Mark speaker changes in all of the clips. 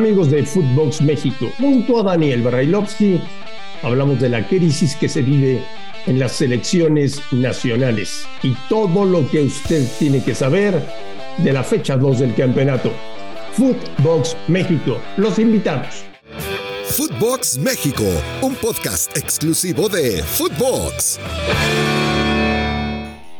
Speaker 1: Amigos de Footbox México, junto a Daniel Brailovsky, hablamos de la crisis que se vive en las selecciones nacionales y todo lo que usted tiene que saber de la fecha 2 del campeonato. Footbox México, los invitamos.
Speaker 2: Footbox México, un podcast exclusivo de Footbox.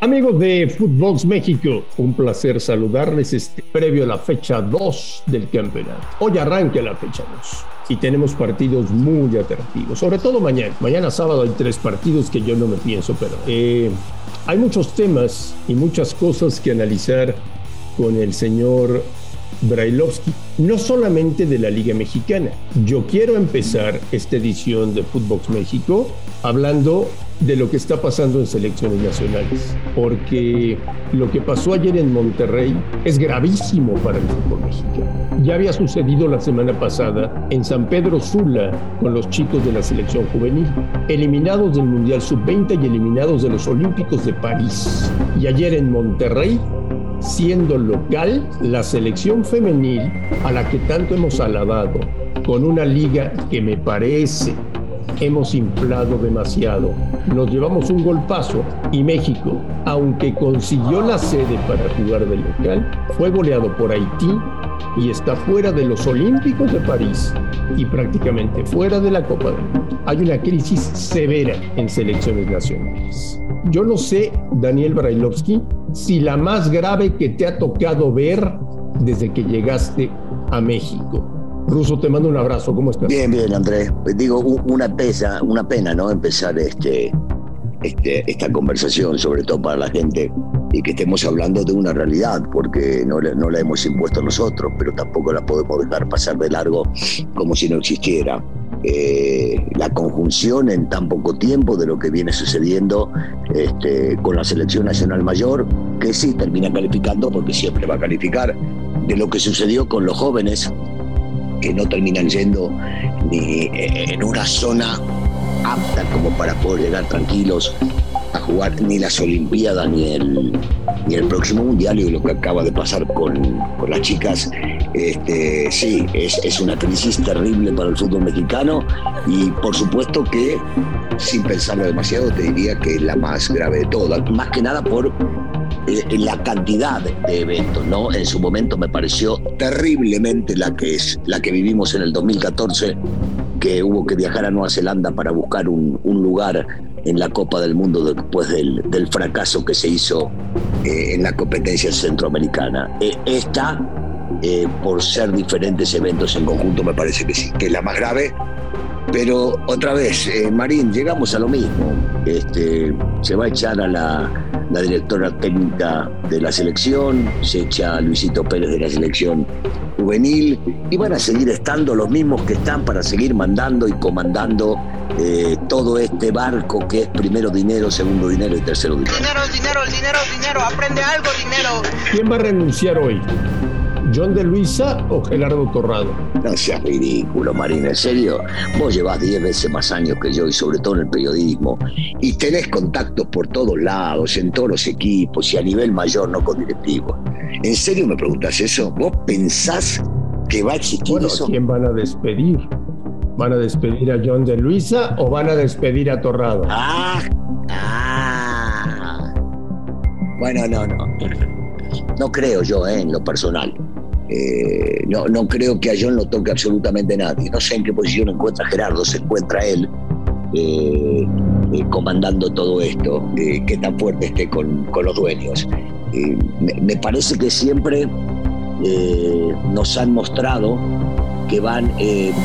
Speaker 1: Amigos de Footbox México, un placer saludarles este previo a la fecha 2 del campeonato. Hoy arranca la fecha 2 y tenemos partidos muy atractivos, sobre todo mañana. Mañana sábado hay tres partidos que yo no me pienso pero Eh, hay muchos temas y muchas cosas que analizar con el señor Brailovsky, no solamente de la Liga Mexicana. Yo quiero empezar esta edición de Footbox México hablando de lo que está pasando en selecciones nacionales, porque lo que pasó ayer en Monterrey es gravísimo para el fútbol mexicano. Ya había sucedido la semana pasada en San Pedro Sula con los chicos de la selección juvenil, eliminados del Mundial Sub-20 y eliminados de los Olímpicos de París. Y ayer en Monterrey siendo local la selección femenil a la que tanto hemos alabado, con una liga que me parece hemos inflado demasiado. Nos llevamos un golpazo y México, aunque consiguió la sede para jugar de local, fue goleado por Haití y está fuera de los Olímpicos de París y prácticamente fuera de la Copa del Mundo. Hay una crisis severa en selecciones nacionales. Yo no sé, Daniel Brailovsky, si la más grave que te ha tocado ver desde que llegaste a México. Ruso, te mando un abrazo. ¿Cómo estás?
Speaker 3: Bien, bien, Andrés. Digo, una pesa, una pena, ¿no? Empezar este, este, esta conversación, sobre todo para la gente, y que estemos hablando de una realidad, porque no, no la hemos impuesto nosotros, pero tampoco la podemos dejar pasar de largo como si no existiera. Eh, la conjunción en tan poco tiempo de lo que viene sucediendo este, con la selección nacional mayor, que sí termina calificando, porque siempre va a calificar, de lo que sucedió con los jóvenes, que no terminan yendo ni en una zona apta como para poder llegar tranquilos a jugar ni las Olimpiadas ni el, ni el próximo Mundial y lo que acaba de pasar con, con las chicas, este, sí, es, es, una crisis terrible para el fútbol mexicano y por supuesto que, sin pensarlo demasiado, te diría que es la más grave de todas, más que nada por eh, la cantidad de eventos, ¿no? En su momento me pareció terriblemente la que es la que vivimos en el 2014, que hubo que viajar a Nueva Zelanda para buscar un, lugar en la Copa del Mundo después del, del fracaso que se hizo eh, en la competencia centroamericana. Eh, esta, eh, por ser diferentes eventos en conjunto, me parece que sí, que es la más grave. Pero otra vez, Marín, llegamos a lo mismo. Este, se va a echar a la, la directora técnica de la selección, se echa a Luisito Pérez de la selección juvenil y van a seguir estando los mismos que están para seguir mandando y comandando eh, todo este barco que es primero dinero, segundo dinero y tercero dinero.
Speaker 4: Dinero, dinero, dinero, dinero, aprende algo, dinero.
Speaker 1: ¿Quién va a renunciar hoy? ¿John de Luisa o Gerardo Torrado?
Speaker 3: No seas ridículo, Marín, en serio. Vos llevás 10 veces más años que yo y sobre todo en el periodismo. Y tenés contactos por todos lados, en todos los equipos y a nivel mayor, no con directivos. ¿En serio me preguntas eso? ¿Vos pensás que va a existir
Speaker 1: bueno,
Speaker 3: eso?
Speaker 1: ¿Quién van a despedir? ¿Van a despedir a John de Luisa o van a despedir a Torrado?
Speaker 3: Ah, ah. Bueno, no, no. No creo yo, eh, en lo personal. Eh, no, no creo que a John lo toque absolutamente nadie. No sé en qué posición encuentra Gerardo, se encuentra él eh, eh, comandando todo esto, qué tan fuerte esté con, con los dueños. Me, me, parece que siempre nos han mostrado que van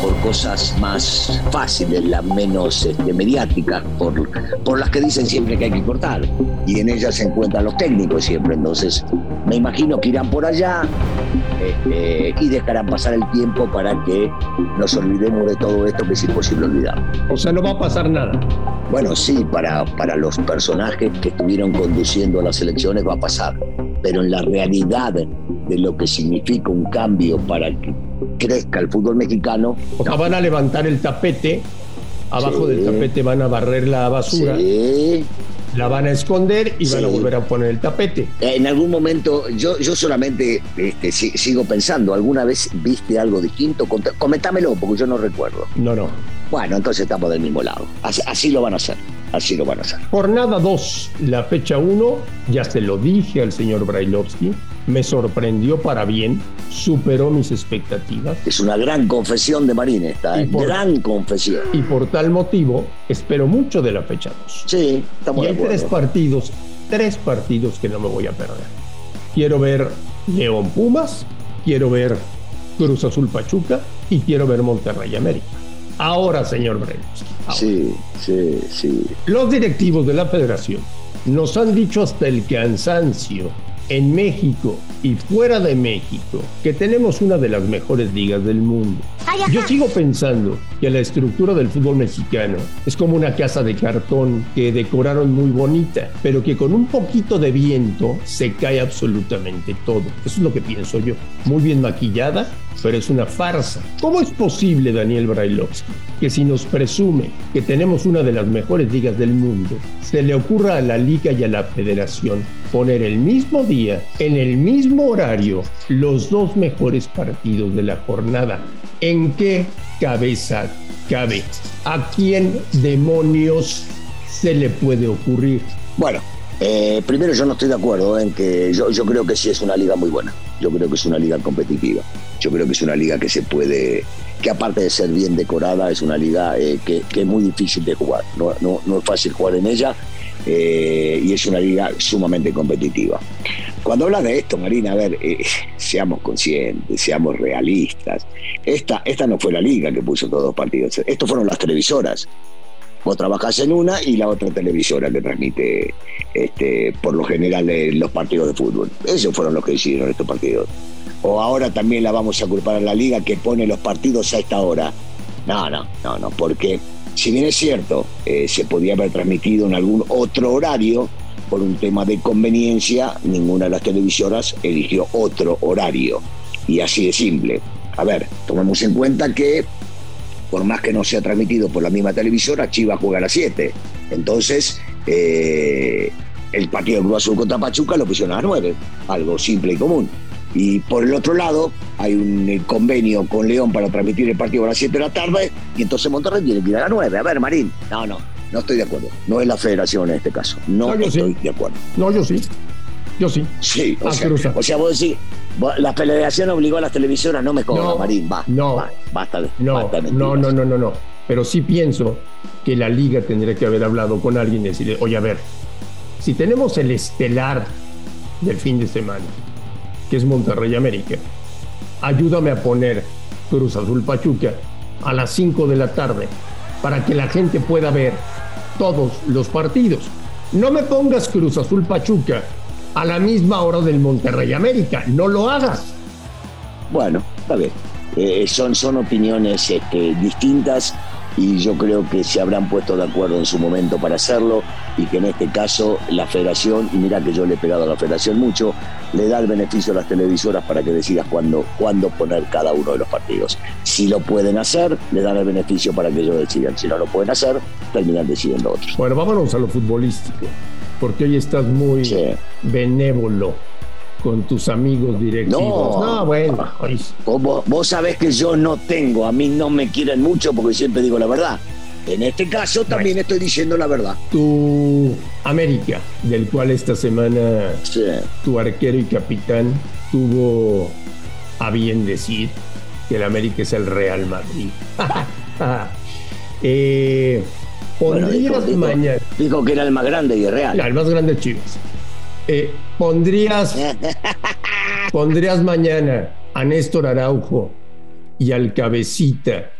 Speaker 3: por cosas más fáciles, las menos este, mediáticas, por, por las que dicen siempre que hay que cortar. Y en ellas se encuentran los técnicos siempre. Entonces, me imagino que irán por allá este, y dejarán pasar el tiempo para que nos olvidemos de todo esto que es imposible olvidar.
Speaker 1: O sea, no va a pasar nada.
Speaker 3: Bueno, sí, para, para los personajes que estuvieron conduciendo a las elecciones va a pasar, pero en la realidad de lo que significa un cambio para que crezca el fútbol mexicano.
Speaker 1: O sea, no. van a levantar el tapete, abajo sí. del tapete van a barrer la basura.
Speaker 3: Sí.
Speaker 1: La van a esconder y van a
Speaker 3: Sí.
Speaker 1: volver a poner el tapete.
Speaker 3: En algún momento, yo, yo solamente este, si- sigo pensando, ¿alguna vez viste algo distinto? Comentámelo, porque yo no recuerdo.
Speaker 1: No, no.
Speaker 3: Bueno, entonces estamos del mismo lado. Así, así lo van a hacer, así lo van a hacer.
Speaker 1: Jornada 2, la fecha 1, ya se lo dije al señor Brailovsky, me sorprendió para bien, superó mis expectativas
Speaker 3: Es una gran confesión de Marín esta, ¿eh?
Speaker 1: Por-
Speaker 3: gran confesión.
Speaker 1: y por tal motivo espero mucho de la fecha 2.
Speaker 3: Sí, estamos
Speaker 1: Y
Speaker 3: de
Speaker 1: hay tres
Speaker 3: acuerdo.
Speaker 1: partidos, tres partidos que no me voy a perder. Quiero ver León Pumas, quiero ver Cruz Azul Pachuca y quiero ver Monterrey América. Ahora, señor ahora.
Speaker 3: Sí, sí, sí.
Speaker 1: Los directivos de la federación nos han dicho hasta el cansancio en México y fuera de México que tenemos una de las mejores ligas del mundo. Yo sigo pensando que la estructura del fútbol mexicano es como una casa de cartón que decoraron muy bonita, pero que con un poquito de viento se cae absolutamente todo. Eso es lo que pienso yo. Muy bien maquillada, pero es una farsa. ¿Cómo es posible, Daniel Brailovsky, que si nos presume que tenemos una de las mejores ligas del mundo, se le ocurra a la liga y a la federación poner el mismo día, en el mismo horario, los dos mejores partidos de la jornada? ¿En qué cabeza cabe? ¿A quién demonios se le puede ocurrir?
Speaker 3: Bueno, eh, primero yo no estoy de acuerdo en que yo, yo creo que sí es una liga muy buena. Yo creo que es una liga competitiva. Yo creo que es una liga que se puede, que aparte de ser bien decorada, es una liga eh, que, que es muy difícil de jugar. No, no, no es fácil jugar en ella eh, y es una liga sumamente competitiva. Cuando hablas de esto, Marina, a ver, eh, seamos conscientes, seamos realistas. Esta, esta no fue la liga que puso todos los partidos. Estos fueron las televisoras. Vos trabajás en una y la otra televisora que transmite este, por lo general eh, los partidos de fútbol. Esos fueron los que hicieron estos partidos. O ahora también la vamos a culpar a la liga que pone los partidos a esta hora. No, no, no, no, porque si bien es cierto, eh, se podía haber transmitido en algún otro horario, por un tema de conveniencia, ninguna de las televisoras eligió otro horario. Y así de simple. A ver, tomemos en cuenta que por más que no sea transmitido por la misma televisora, Chivas juega a las 7. Entonces, eh, el partido de Cruz Azul contra Pachuca lo pusieron a las 9, algo simple y común. Y por el otro lado, hay un eh, convenio con León para transmitir el partido a las 7 de la tarde, y entonces Monterrey tiene que ir a las 9. A ver, Marín, no, no, no estoy de acuerdo. No es la federación en este caso. No,
Speaker 1: No, yo sí.
Speaker 3: estoy de acuerdo.
Speaker 1: No, yo sí. Yo sí.
Speaker 3: Sí, o,
Speaker 1: Ah,
Speaker 3: sea, o sea, vos decís, la federación obligó a las televisoras, no me
Speaker 1: No,
Speaker 3: Marín, va,
Speaker 1: no.
Speaker 3: va, basta
Speaker 1: No,
Speaker 3: basta
Speaker 1: no, no, no, no, no. Pero sí pienso que la liga tendría que haber hablado con alguien y decirle, oye, a ver, si tenemos el estelar del fin de semana, que es Monterrey América, ayúdame a poner Cruz Azul Pachuca a las 5 de la tarde para que la gente pueda ver todos los partidos. No me pongas Cruz Azul Pachuca a la misma hora del Monterrey América, no lo hagas.
Speaker 3: Bueno, está bien. Eh, son, son opiniones este, distintas y yo creo que se habrán puesto de acuerdo en su momento para hacerlo y que en este caso la federación, y mira que yo le he pegado a la federación mucho, le da el beneficio a las televisoras para que decidas cuándo, cuándo poner cada uno de los partidos. Si lo pueden hacer, le dan el beneficio para que ellos decidan. Si no lo pueden hacer, terminan decidiendo otros.
Speaker 1: Bueno, vámonos a lo futbolístico, porque hoy estás muy
Speaker 3: Sí.
Speaker 1: benévolo con tus amigos directivos.
Speaker 3: No.
Speaker 1: bueno, hoy-
Speaker 3: Vos, vos- sabés que yo no tengo, a mí no me quieren mucho porque siempre digo la verdad. En este caso también estoy diciendo la verdad.
Speaker 1: tu América, del cual esta semana
Speaker 3: Sí.
Speaker 1: tu arquero y capitán tuvo a bien decir que el América es el Real Madrid. eh,
Speaker 3: Bueno, dijo, dijo-
Speaker 1: mañana,
Speaker 3: dijo que era el más grande y es real.
Speaker 1: el más grande de Chivas. Eh, pondrías pondrías mañana a Néstor Araujo y al Cabecita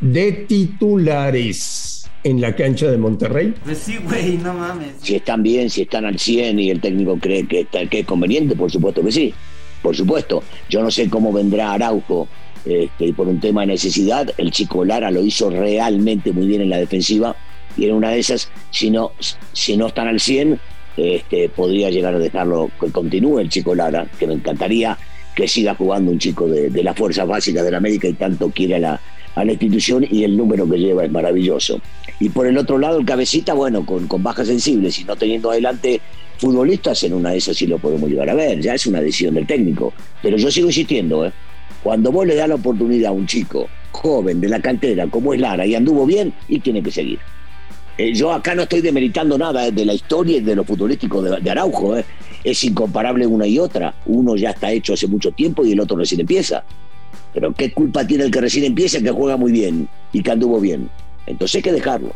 Speaker 1: de titulares en la cancha de Monterrey.
Speaker 5: Pues sí, güey, no mames.
Speaker 3: Si están bien, si están al 100 y el técnico cree que, está- que es conveniente, por supuesto que sí. Por supuesto. Yo no sé cómo vendrá Araujo este, y por un tema de necesidad. El chico Lara lo hizo realmente muy bien en la defensiva y en una de esas, si no, si no están al 100, este, podría llegar a dejarlo que continúe el chico Lara, que me encantaría que siga jugando un chico de, de las fuerzas básicas de la América y tanto quiere a la, a la institución y el número que lleva es maravilloso. Y por el otro lado, el cabecita, bueno, con, con bajas sensibles y no teniendo adelante futbolistas, en una de esas sí lo podemos llegar a ver, ya es una decisión del técnico. Pero yo sigo insistiendo, ¿eh? cuando vos le das la oportunidad a un chico joven de la cantera como es Lara y anduvo bien, y tiene que seguir. Eh, yo acá no estoy demeritando nada de la historia y de lo futbolístico de, de Araujo, ¿eh? es incomparable una y otra. Uno ya está hecho hace mucho tiempo y el otro recién empieza. Pero ¿qué culpa tiene el que recién empieza, que juega muy bien y que anduvo bien? Entonces hay que dejarlo.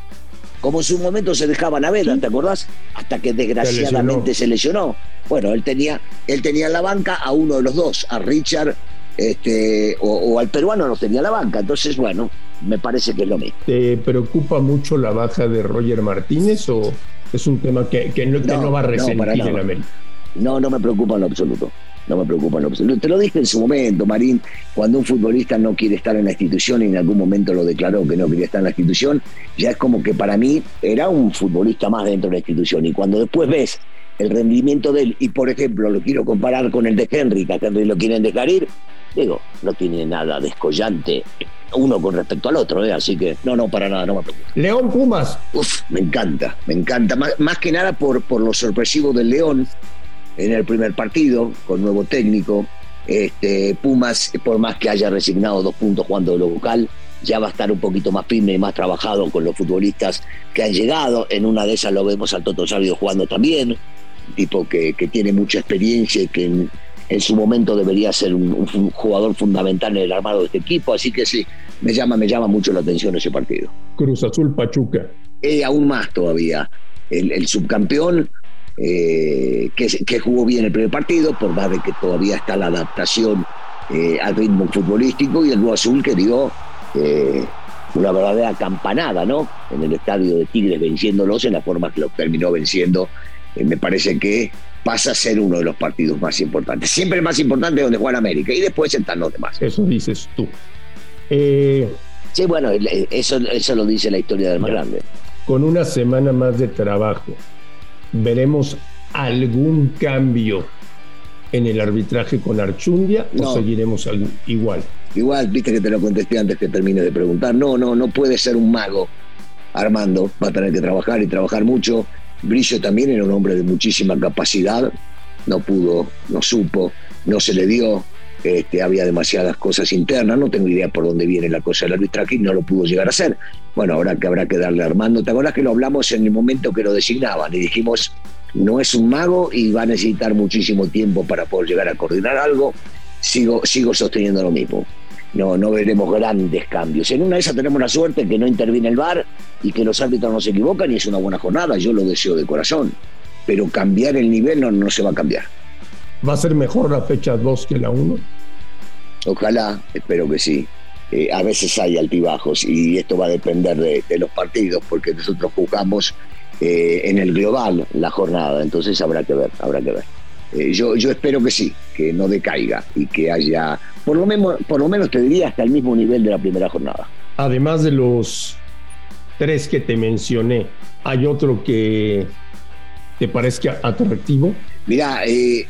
Speaker 3: Como en su momento se dejaba Naveda, ¿te acordás? Hasta que desgraciadamente se lesionó. Bueno, él tenía, él tenía en la banca a uno de los dos, a Richard este, o, al peruano no tenía la banca. Entonces, bueno, me parece que es lo mismo.
Speaker 1: ¿Te preocupa mucho la baja de Roger Martínez o es un tema que, no, va a resentir en América?
Speaker 3: No, no me preocupa en lo absoluto. No me preocupa en lo absoluto. Te lo dije en su momento, Marín, cuando un futbolista no quiere estar en la institución y en algún momento lo declaró que no quería estar en la institución, ya es como que para mí era un futbolista más dentro de la institución. Y cuando después ves el rendimiento de él, y por ejemplo lo quiero comparar con el de Henry, que a Henry lo quieren dejar ir, digo, no tiene nada descollante uno con respecto al otro, ¿eh? así que no, no, para nada, no me preocupa.
Speaker 1: León Pumas.
Speaker 3: Uf, me encanta, me encanta, más, más que nada por, por lo sorpresivo del León en el primer partido, con nuevo técnico. Este, Pumas, por más que haya resignado dos puntos jugando de lo local, ya va a estar un poquito más firme y más trabajado con los futbolistas que han llegado. En una de esas lo vemos al Toto Sabio jugando también, tipo que, que tiene mucha experiencia y que en, en, su momento debería ser un, un, jugador fundamental en el armado de este equipo. Así que sí, me llama, me llama mucho la atención ese partido.
Speaker 1: Cruz Azul Pachuca.
Speaker 3: Eh, aún más todavía. El, el subcampeón eh, que, que, jugó bien el primer partido, por más de que todavía está la adaptación eh, al ritmo futbolístico, y el Blue Azul que dio eh, una verdadera campanada ¿no? en el estadio de Tigres, venciéndolos en la forma que lo terminó venciendo. Eh, me parece que pasa a ser uno de los partidos más importantes. Siempre el más importante donde juega América, y después están los demás.
Speaker 1: Eso dices tú.
Speaker 3: Sí, bueno, eso, eso lo dice la historia del más grande.
Speaker 1: Con una semana más de trabajo, ¿Veremos algún cambio en el arbitraje con Archundia o seguiremos igual?
Speaker 3: Igual, viste que te lo contesté antes que termine de preguntar. No, no, no puede ser un mago. Armando va a tener que trabajar y trabajar mucho. Brillo también era un hombre de muchísima capacidad. No pudo, no supo, no se le dio. Este, había demasiadas cosas internas, no tengo idea por dónde viene la cosa del arbitraje y no lo pudo llegar a hacer. Bueno, ahora que habrá que darle a Armando, ¿te que lo hablamos en el momento que lo designaban? Y dijimos, no es un mago y va a necesitar muchísimo tiempo para poder llegar a coordinar algo. Sigo, sigo sosteniendo lo mismo. No, no veremos grandes cambios. En una de esas tenemos la suerte que no interviene el VAR y que los árbitros no se equivocan y es una buena jornada, yo lo deseo de corazón. Pero cambiar el nivel no, no se va a cambiar.
Speaker 1: ¿Va a ser mejor la fecha 2 que la 1?
Speaker 3: Ojalá, espero que sí. Eh, a veces hay altibajos y esto va a depender de, de los partidos porque nosotros jugamos eh, en el global la jornada, entonces habrá que ver, habrá que ver. Eh, yo, yo espero que sí, que no decaiga y que haya, por lo, menos, por lo menos te diría, hasta el mismo nivel de la primera jornada.
Speaker 1: Además de los tres que te mencioné, ¿hay otro que te parezca atractivo?
Speaker 3: Mira, eh,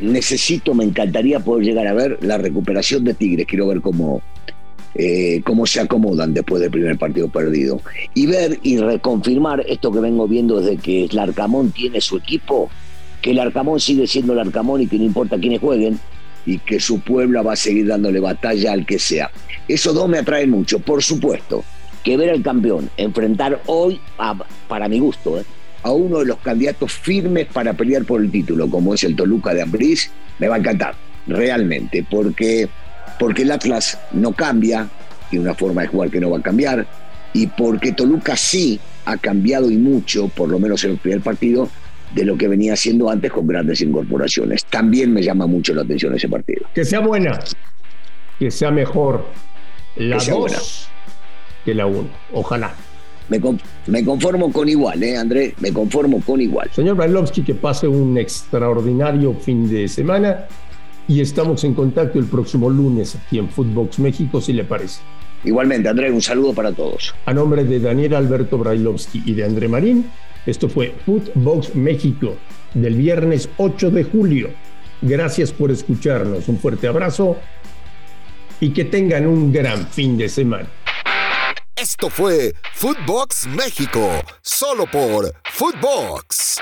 Speaker 3: necesito, me encantaría poder llegar a ver la recuperación de Tigres. Quiero ver cómo, eh, cómo se acomodan después del primer partido perdido. Y ver y reconfirmar esto que vengo viendo desde que el Arcamón tiene su equipo, que el Arcamón sigue siendo el Arcamón y que no importa quiénes jueguen y que su pueblo va a seguir dándole batalla al que sea. Esos dos me atraen mucho, por supuesto, que ver al campeón enfrentar hoy, a, para mi gusto, ¿eh? a uno de los candidatos firmes para pelear por el título, como es el Toluca de Ambriz, me va a encantar, realmente, porque, porque el Atlas no cambia, tiene una forma de jugar que no va a cambiar, y porque Toluca sí ha cambiado y mucho, por lo menos en el primer partido, de lo que venía haciendo antes con grandes incorporaciones. También me llama mucho la atención ese partido.
Speaker 1: Que sea buena, que sea mejor la 2 que la 1. Ojalá.
Speaker 3: Me, me, conformo con igual, ¿eh, André? Me conformo con igual.
Speaker 1: Señor Brailovsky, que pase un extraordinario fin de semana y estamos en contacto el próximo lunes aquí en Footbox México, si le parece.
Speaker 3: Igualmente, André, un saludo para todos.
Speaker 1: A nombre de Daniel Alberto Brailovsky y de André Marín, esto fue Footbox México del viernes 8 de julio. Gracias por escucharnos. Un fuerte abrazo y que tengan un gran fin de semana.
Speaker 2: Esto fue Footbox México, solo por Footbox.